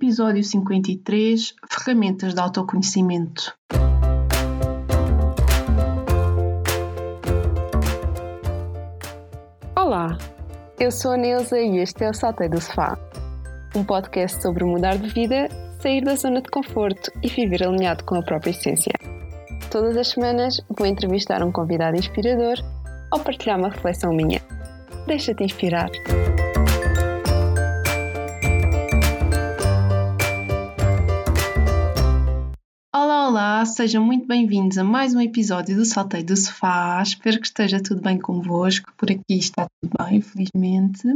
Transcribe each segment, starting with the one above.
Episódio 53 Ferramentas de autoconhecimento. Olá, eu sou a Neuza e este é o Saltei do Sofá, um podcast sobre mudar de vida, sair da zona de conforto e viver alinhado com a própria essência. Todas as semanas vou entrevistar um convidado inspirador ou partilhar uma reflexão minha. Deixa-te inspirar. Olá, sejam muito bem-vindos a mais um episódio do Saltei do Sofá. Espero que esteja tudo bem convosco. Por aqui está tudo bem, felizmente.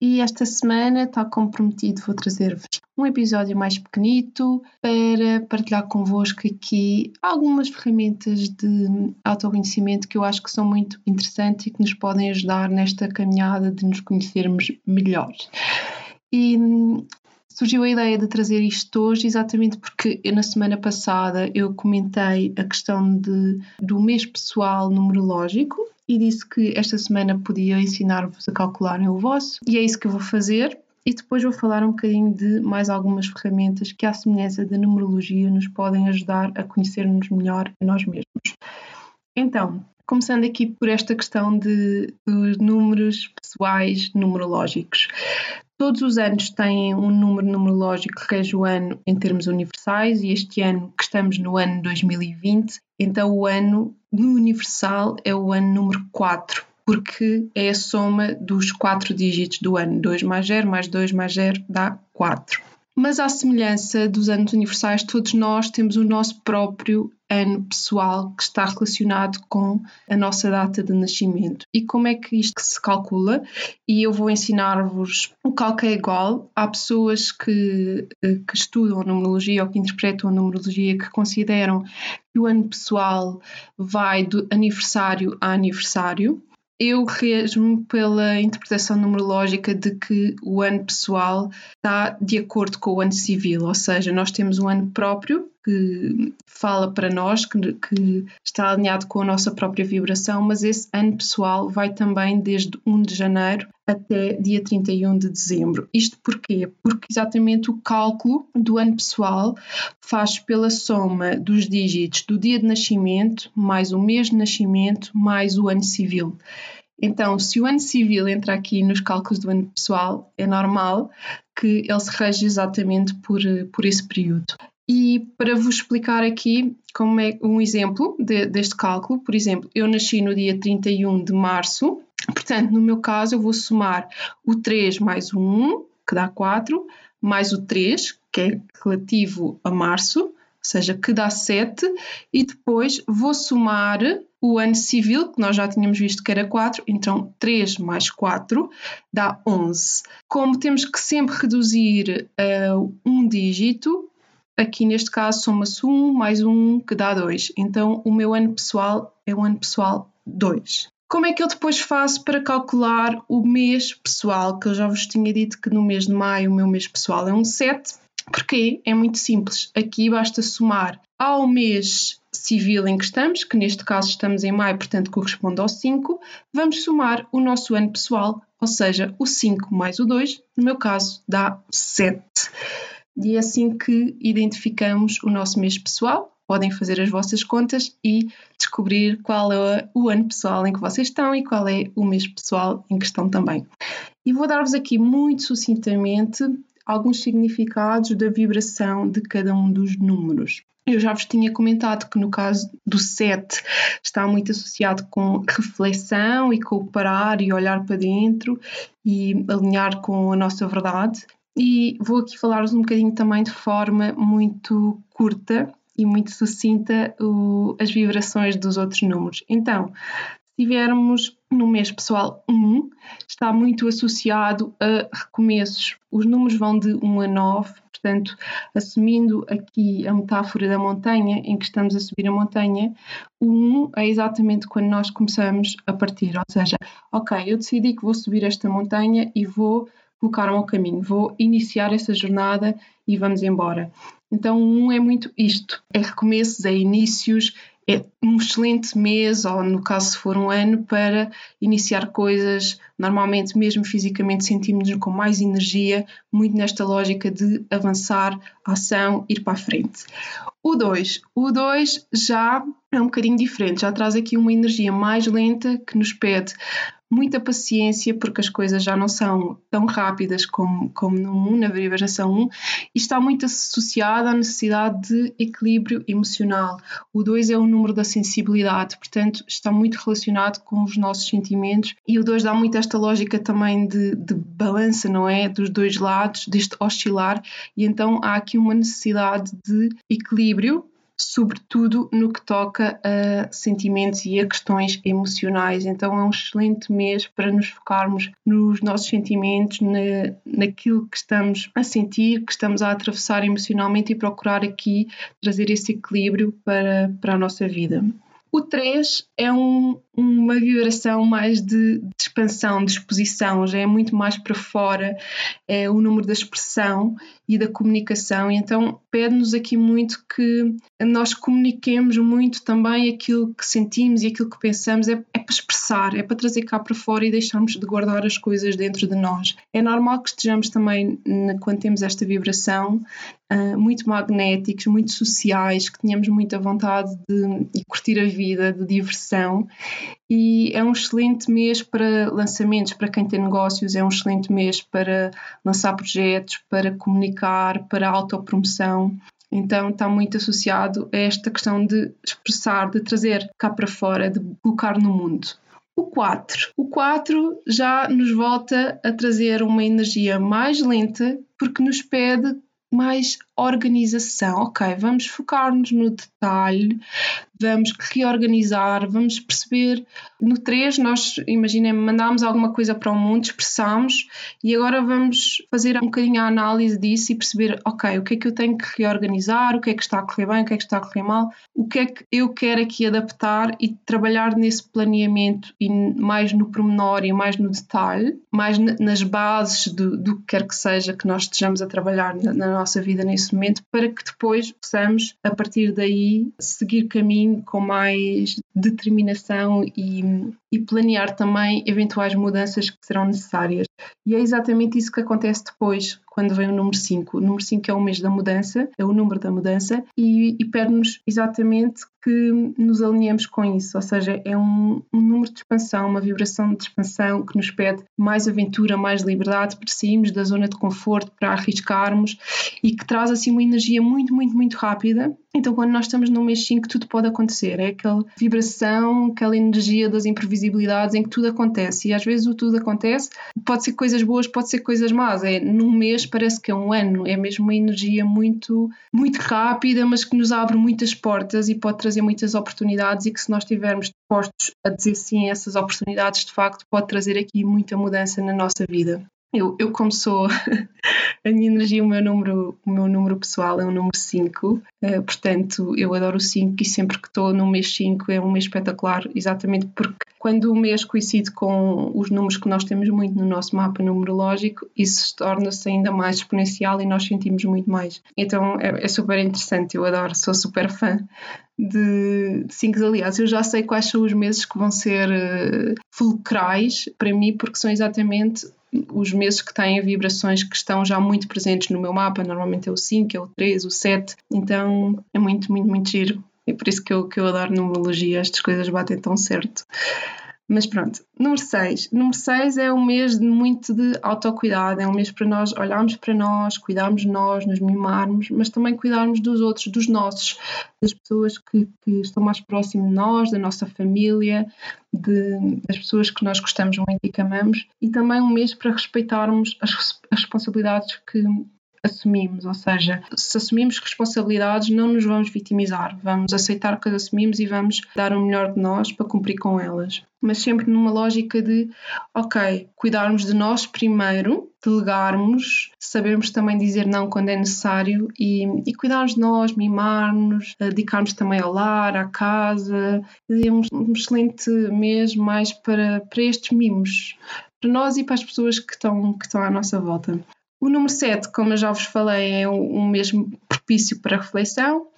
E esta semana, tal como prometido, vou trazer-vos um episódio mais pequenito para partilhar convosco aqui algumas ferramentas de autoconhecimento que eu acho que são muito interessantes e que nos podem ajudar nesta caminhada de nos conhecermos melhor. E surgiu a ideia de trazer isto hoje exatamente porque eu, na semana passada eu comentei a questão de, do mês pessoal numerológico e disse que esta semana podia ensinar-vos a calcularem o vosso e é isso que eu vou fazer e depois vou falar um bocadinho de mais algumas ferramentas que, à semelhança da numerologia, nos podem ajudar a conhecer-nos melhor a nós mesmos. Então, começando aqui por esta questão de, dos números pessoais numerológicos. Todos os anos têm um número numerológico que rege o ano em termos universais e este ano, que estamos no ano 2020, então o ano no universal é o ano número 4, porque é a soma dos quatro dígitos do ano. 2 mais 0 mais 2 mais 0 dá 4. Mas, à semelhança dos anos universais, todos nós temos o nosso próprio ano pessoal que está relacionado com a nossa data de nascimento. E como é que isto se calcula? E eu vou ensinar-vos o cálculo é igual. Há pessoas que, eh, que estudam a numerologia ou que interpretam a numerologia que consideram que o ano pessoal vai do aniversário a aniversário eu rejo-me pela interpretação numerológica de que o ano pessoal está de acordo com o ano civil, ou seja, nós temos um ano próprio que fala para nós, que, que, está alinhado com a nossa própria vibração, mas esse ano pessoal vai também desde 1 de janeiro até dia 31 de dezembro. Isto porquê? Porque exatamente o cálculo do ano pessoal faz pela soma dos dígitos do dia de nascimento, mais o mês de nascimento, mais o ano civil. Então, se o ano civil entra aqui nos cálculos do ano pessoal, é normal que ele se rege exatamente por, por esse período. E para vos explicar aqui como é um exemplo de, deste cálculo, por exemplo, eu nasci no dia 31 de março, portanto, no meu caso, eu vou somar o 3 mais o 1, que dá 4, mais o 3, que é relativo a março, ou seja, que dá 7, e depois vou somar o ano civil, que nós já tínhamos visto que era 4, então 3 mais 4 dá 11. Como temos que sempre reduzir uh, um dígito, Aqui neste caso soma-se 1 mais 1 que dá 2. Então o meu ano pessoal é o ano pessoal 2. Como é que eu depois faço para calcular o mês pessoal? Que eu já vos tinha dito que no mês de maio o meu mês pessoal é um 7. Porquê? É muito simples. Aqui basta somar ao mês civil em que estamos, que neste caso estamos em maio, portanto corresponde ao 5, vamos somar o nosso ano pessoal, ou seja, o 5 mais o 2, no meu caso dá 7 e é assim que identificamos o nosso mês pessoal. Podem fazer as vossas contas e descobrir qual é o ano pessoal em que vocês estão e qual é o mês pessoal em que estão também. E vou dar-vos aqui muito sucintamente alguns significados da vibração de cada um dos números. Eu já vos tinha comentado que no caso do 7 está muito associado com reflexão e com parar e olhar para dentro e alinhar com a nossa verdade e vou aqui falar-vos um bocadinho também de forma muito curta e muito sucinta o, as vibrações dos outros números. Então, se tivermos no mês pessoal 1, está muito associado a recomeços. Os números vão de 1 a 9, portanto, assumindo aqui a metáfora da montanha, em que estamos a subir a montanha, o 1 é exatamente quando nós começamos a partir, ou seja, ok, eu decidi que vou subir esta montanha e vou colocaram ao caminho. Vou iniciar essa jornada e vamos embora. Então, um é muito isto: é recomeços, é inícios, é um excelente mês, ou no caso se for um ano, para iniciar coisas. Normalmente, mesmo fisicamente, sentimos-nos com mais energia, muito nesta lógica de avançar, ação, ir para a frente. O 2. O 2 já é um bocadinho diferente, já traz aqui uma energia mais lenta que nos pede muita paciência, porque as coisas já não são tão rápidas como, como no 1, na vibração 1, e está muito associada à necessidade de equilíbrio emocional. O 2 é o número da sensibilidade, portanto, está muito relacionado com os nossos sentimentos, e o 2 dá muito esta lógica também de, de balança, não é? Dos dois lados, deste oscilar, e então há aqui uma necessidade de equilíbrio sobretudo no que toca a sentimentos e a questões emocionais. Então é um excelente mês para nos focarmos nos nossos sentimentos, na, naquilo que estamos a sentir, que estamos a atravessar emocionalmente e procurar aqui trazer esse equilíbrio para, para a nossa vida. O 3 é um, uma vibração mais de, de, expansão, de exposição, já é muito mais para fora, é o número da expressão e da comunicação, e então pede-nos aqui muito que nós comuniquemos muito também aquilo que sentimos e aquilo que pensamos, é, é para expressar, é para trazer cá para fora e deixarmos de guardar as coisas dentro de nós. É normal que estejamos também, quando temos esta vibração, uh, muito magnéticos, muito sociais, que tenhamos muita vontade de, de curtir a vida, de diversão. E é um excelente mês para lançamentos, para quem tem negócios, é um excelente mês para lançar projetos, para comunicar, para autopromoção. Então está muito associado a esta questão de expressar, de trazer cá para fora, de colocar no mundo. O 4. O 4 já nos volta a trazer uma energia mais lenta porque nos pede mais organização. Ok, vamos focar-nos no detalhe, vamos reorganizar, vamos perceber. No 3, nós, imaginem, mandámos alguma coisa para o mundo, expressámos e agora vamos fazer um bocadinho a análise disso e perceber, ok, o que é que eu tenho que reorganizar, o que é que está a correr bem, o que é que está a correr mal, o que é que eu quero aqui adaptar e trabalhar nesse planeamento e mais no pormenor e mais no detalhe, mais nas bases do, do que quer que seja que nós estejamos a trabalhar na, na nossa vida nesse nesse momento para que depois possamos, a partir daí, seguir caminho com mais determinação e, e planear também eventuais mudanças que serão necessárias. E é exatamente isso que acontece depois, quando vem o número 5. O número 5 é o mês da mudança, é o número da mudança, e, e pede-nos exatamente que nos alinhemos com isso, ou seja, é um, um, número de expansão, uma vibração de expansão que nos pede mais aventura, mais liberdade para sairmos da zona de conforto, para arriscarmos e que traz assim uma energia muito, muito, muito rápida. Então, quando nós estamos no mês 5, tudo pode acontecer. É aquela vibração, aquela energia das imprevisibilidades em que tudo acontece. E às vezes o tudo acontece, pode ser coisas boas, pode ser coisas más. É num mês parece que é um ano. É mesmo uma energia muito, muito rápida, mas que nos abre muitas portas e pode trazer muitas oportunidades e que se nós estivermos dispostos a dizer sim a essas oportunidades, de facto, pode trazer aqui muita mudança na nossa vida. Eu, eu como sou a minha energia, o meu número, o meu número pessoal é o número 5, uh, eh, portanto eu adoro o 5 e sempre que estou no mês 5 é um mês espetacular, exatamente porque quando o mês coincide com os números que nós temos muito no nosso mapa numerológico, isso torna-se ainda mais exponencial e nós sentimos muito mais. Então é, é super interessante, eu adoro, sou super fã de 5 aliás eu já sei quais são os meses que vão ser uh, fulcrais para mim porque são exatamente os meses que têm vibrações que estão já muito presentes no meu mapa, normalmente é o 5, é o 3, o 7, então é muito, muito, muito giro. É por isso que eu, que eu adoro numerologia, estas coisas batem tão certo. Mas pronto, número 6. Número 6 é um mês de muito de autocuidado, é um mês para nós olharmos para nós, cuidarmos de nós, nos mimarmos, mas também cuidarmos dos outros, dos nossos, das pessoas que, que estão mais próximas de nós, da nossa família, de, das pessoas que nós gostamos muito e que amamos, e também um mês para respeitarmos as, as responsabilidades que, assumimos, ou seja, se assumimos responsabilidades, não nos vamos vitimizar, vamos aceitar que as assumimos e vamos dar o melhor de nós para cumprir com elas. Mas sempre numa lógica de, ok, cuidarmos de nós primeiro, delegarmos, sabermos também dizer não quando é necessário e, e cuidarmos de nós, mimarmos, dedicarmos também ao lar, à casa, e um, um excelente mês mais para, para estes mimos, para nós e para as pessoas que estão, que estão à nossa volta. O número 7, como eu já vos falei, é o mesmo propício para reflexão.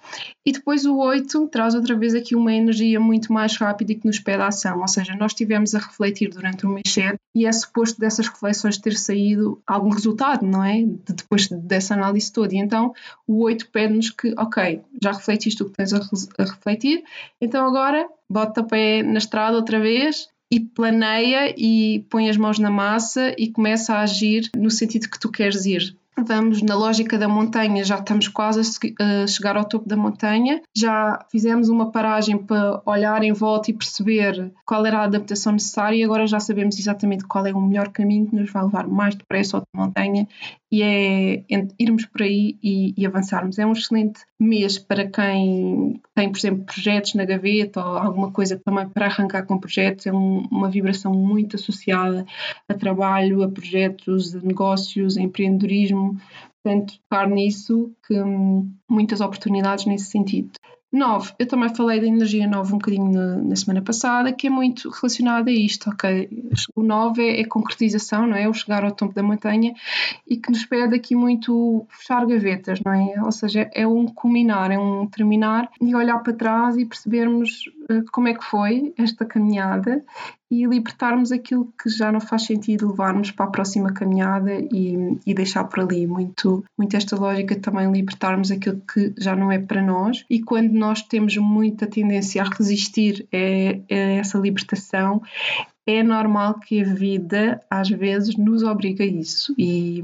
E depois o 8 traz outra vez aqui uma energia muito mais rápida e que nos pede a ação. Ou seja, nós estivemos a refletir durante o mês 7 e é suposto dessas reflexões ter saído algum resultado, não é? De, depois dessa análise toda. E então o 8 pede-nos que, ok, já refletiste o que tens a, a refletir, então agora bota o pé na estrada outra vez e planeia e põe as mãos na massa e começa a agir no sentido que tu queres ir. Vamos na lógica da montanha, já estamos quase a chegar ao topo da montanha, já fizemos uma paragem para olhar em volta e perceber qual era a adaptação necessária e agora já sabemos exatamente qual é o melhor caminho que nos vai levar mais depressa da montanha e é irmos por aí e, e, avançarmos. É um excelente mês para quem tem, por exemplo, projetos na gaveta ou alguma coisa também para arrancar com projetos. É um, uma vibração muito associada a trabalho, a projetos, a negócios, a empreendedorismo. Portanto, tocar nisso, que hum, muitas oportunidades nesse sentido. 9, eu também falei da energia 9 um bocadinho na, na, semana passada, que é muito relacionada a isto, ok? O 9 é, é concretização, não é? O chegar ao topo da montanha e que nos pede aqui muito fechar gavetas, não é? Ou seja, é um culminar, é um terminar e olhar para trás e percebermos uh, como é que foi esta caminhada e libertarmos aquilo que já não faz sentido levarmos para a próxima caminhada e, e, deixar por ali. Muito, muito esta lógica também libertarmos aquilo que já não é para nós. E quando nós temos muita tendência a resistir a, a essa libertação é normal que a vida às vezes nos obriga a isso. E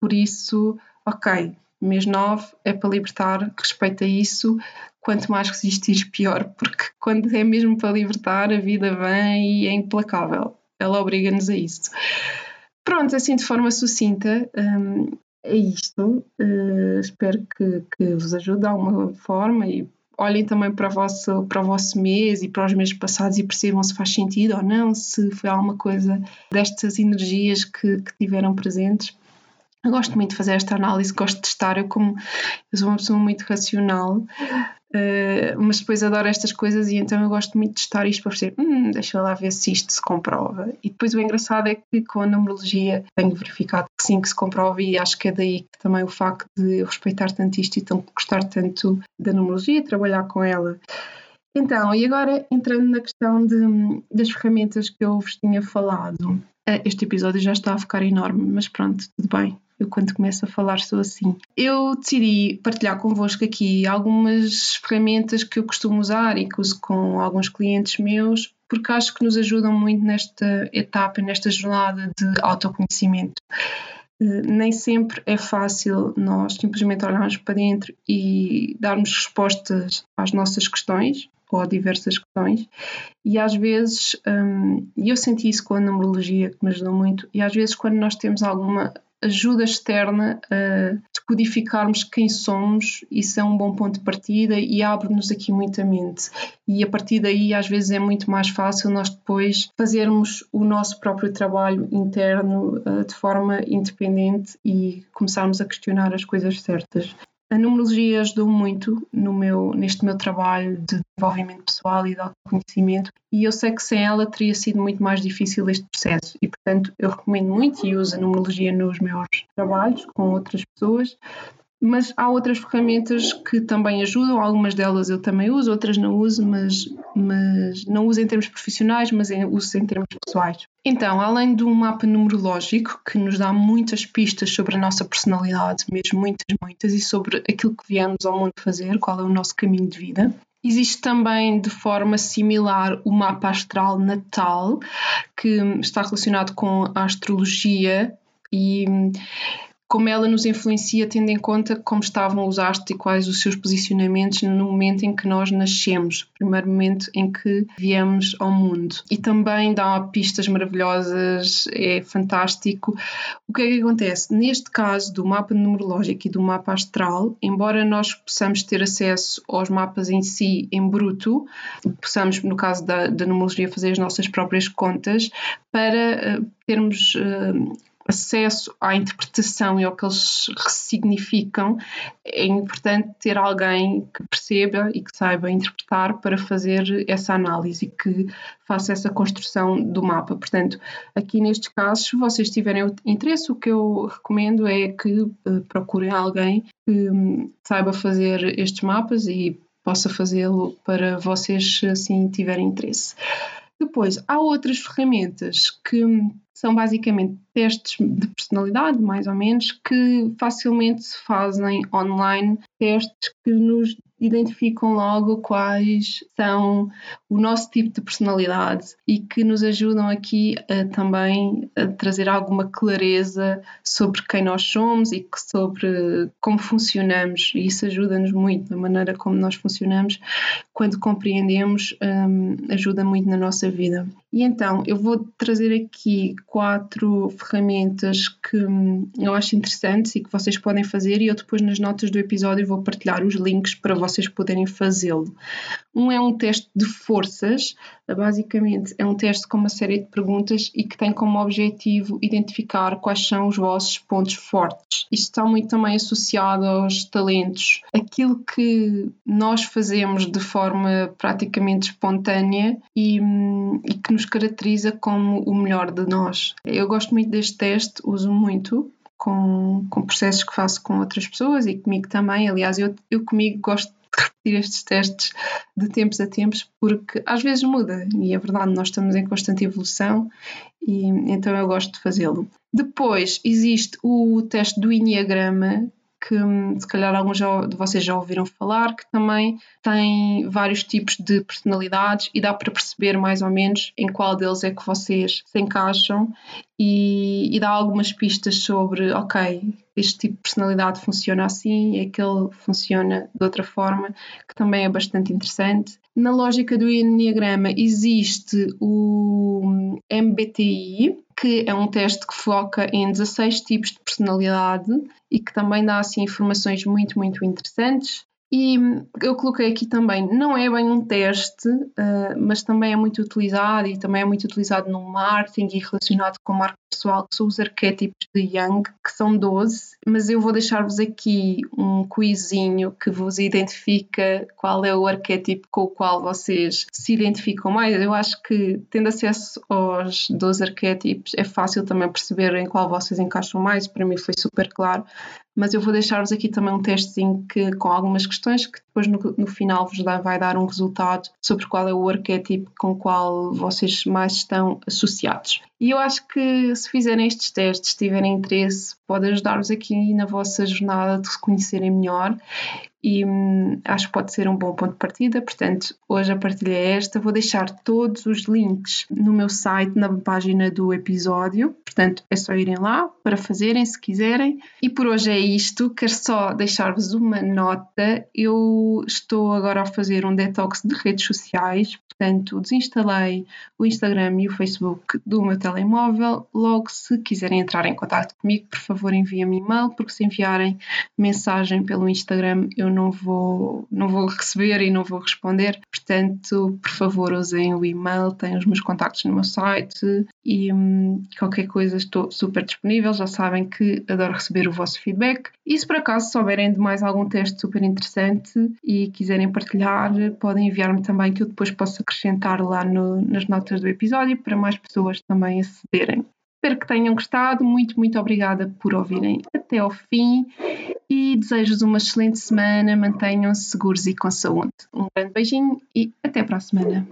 por isso, ok, mês 9 é para libertar, respeita isso, quanto mais resistires, pior, porque quando é mesmo para libertar, a vida vem e é implacável. Ela obriga-nos a isso. Pronto, assim de forma sucinta, hum, é isto. Uh, espero que, que vos ajude de alguma forma e olhem também para o, vosso, para o vosso mês e para os meses passados e percebam se faz sentido ou não, se foi alguma coisa destas energias que, que tiveram presentes. Eu gosto muito de fazer esta análise, gosto de estar. Eu, como eu sou uma pessoa muito racional, Uh, mas depois adoro estas coisas e então eu gosto muito de testar isto para perceber, hum, deixa lá ver se isto se comprova. E depois o engraçado é que com a numerologia tenho verificado que sim, que se comprova e acho que é daí que também o facto de eu respeitar tanto isto e então gostar tanto da numerologia, trabalhar com ela. Então, e agora entrando na questão de, das ferramentas que eu vos tinha falado, uh, este episódio já está a ficar enorme, mas pronto, tudo bem quando começo a falar sou assim. Eu decidi partilhar convosco aqui algumas ferramentas que eu costumo usar e que uso com alguns clientes meus, porque acho que nos ajudam muito nesta etapa, nesta jornada de autoconhecimento. Eh, nem sempre é fácil nós simplesmente olharmos para dentro e darmos respostas às nossas questões ou a diversas questões e às vezes, hum, e eu senti isso com a numerologia que me ajudou muito, e às vezes quando nós temos alguma ajuda externa a decodificarmos quem somos, isso é um bom ponto de partida e abre-nos aqui muita mente. E a partir daí, às vezes, é muito mais fácil nós depois fazermos o nosso próprio trabalho interno uh, de forma independente e começarmos a questionar as coisas certas. A numerologia ajudou muito no meu, neste meu trabalho de desenvolvimento pessoal e de autoconhecimento e eu sei que sem ela teria sido muito mais difícil este processo. E, portanto, eu recomendo muito e uso a numerologia nos meus trabalhos com outras pessoas mas há outras ferramentas que também ajudam, algumas delas eu também uso, outras não uso, mas, mas não uso em termos profissionais, mas uso em termos pessoais. Então, além do mapa numerológico, que nos dá muitas pistas sobre a nossa personalidade, mesmo muitas, muitas, e sobre aquilo que viemos ao mundo fazer, qual é o nosso caminho de vida, Existe também de forma similar o mapa astral natal, que está relacionado com a astrologia e como ela nos influencia tendo em conta como estavam os astros e quais os seus posicionamentos no momento em que nós nascemos, primeiro momento em que viemos ao mundo. E também dá pistas maravilhosas, é fantástico. O que é que acontece? Neste caso do mapa numerológico e do mapa astral, embora nós possamos ter acesso aos mapas em si em bruto, possamos, no caso da, da numerologia, fazer as nossas próprias contas para uh, termos uh, acesso à interpretação e ao que eles significam, é importante ter alguém que perceba e que saiba interpretar para fazer essa análise e que faça essa construção do mapa. Portanto, aqui nestes casos, se vocês tiverem interesse, o que eu recomendo é que uh, procurem alguém que um, saiba fazer estes mapas e possa fazê-lo para vocês assim tiverem interesse. Depois, há outras ferramentas que são basicamente testes de personalidade, mais ou menos, que facilmente se fazem online, testes que nos identificam logo quais são o nosso tipo de personalidade e que nos ajudam aqui a, também a trazer alguma clareza sobre quem nós somos e sobre como funcionamos. E isso ajuda-nos muito na maneira como nós funcionamos. Quando compreendemos, um, ajuda muito na nossa vida. E então, eu vou trazer aqui quatro ferramentas que hum, eu acho interessantes e que vocês podem fazer, e eu depois nas notas do episódio vou partilhar os links para vocês poderem fazê-lo. Um é um teste de forças, basicamente é um teste com uma série de perguntas e que tem como objetivo identificar quais são os vossos pontos fortes. Isto está muito também associado aos talentos. Aquilo que nós fazemos de forma praticamente espontânea e, e que nos caracteriza como o melhor de nós. Eu gosto muito deste teste, uso muito com, com processos que faço com outras pessoas e comigo também. Aliás, eu, eu comigo gosto repetir estes testes de tempos a tempos, porque às vezes muda, e é verdade, nós estamos em constante evolução, e então eu gosto de fazê-lo. Depois existe o teste do Enneagrama, que hum, se calhar alguns de vocês já ouviram falar, que também tem vários tipos de personalidades e dá para perceber mais ou menos em qual deles é que vocês se encaixam e, e dá algumas pistas sobre, ok, este tipo de personalidade funciona assim, aquele funciona de outra forma, que também é bastante interessante. Na lógica do Enneagrama existe o MBTI, que é um teste que foca em 16 tipos de personalidade e que também dá assim informações muito, muito interessantes. E eu coloquei aqui também, não é bem um teste, uh, mas também é muito utilizado e também é muito utilizado no marketing e relacionado com marketing pessoal, que são os arquétipos de Young, que são 12, mas eu vou deixar-vos aqui um quizinho que vos identifica qual é o arquétipo com o qual vocês se identificam mais. Eu acho que, tendo acesso aos 12 arquétipos, é fácil também perceber em qual vocês encaixam mais. Para mim foi super claro mas eu vou deixar-vos aqui também um testezinho que, com algumas questões que depois no, no final vos dá, vai dar um resultado sobre qual é o arquétipo com o qual vocês mais estão associados. E eu acho que se fizerem estes testes, tiverem interesse, pode ajudar-vos aqui na vossa jornada de se conhecerem melhor e hum, acho que pode ser um bom ponto de partida. Portanto, hoje a partilha é esta. Vou deixar todos os links no meu site, na página do episódio. Portanto, é só irem lá para fazerem se quiserem. E por hoje é isto. Quero só deixar-vos uma nota. Eu estou agora a fazer um detox de redes sociais. Portanto, desinstalei o Instagram e o Facebook do meu telemóvel. Logo, se quiserem entrar em contato comigo, por favor, enviem-me e-mail, porque se enviarem mensagem pelo Instagram, eu não vou, não vou receber e não vou responder. Portanto, por favor, usem o e-mail, têm os meus contactos no meu site e hum, qualquer coisa estou super disponível. Já sabem que adoro receber o vosso feedback. E se por acaso souberem de mais algum teste super interessante e quiserem partilhar, podem enviar-me também que eu depois posso acrescentar lá no, nas notas do episódio para mais pessoas também acederem. Espero que tenham gostado. Muito, muito obrigada por ouvirem até ao fim e desejo-vos uma excelente semana. Mantenham-se seguros e com saúde. Um grande beijinho e até para a semana.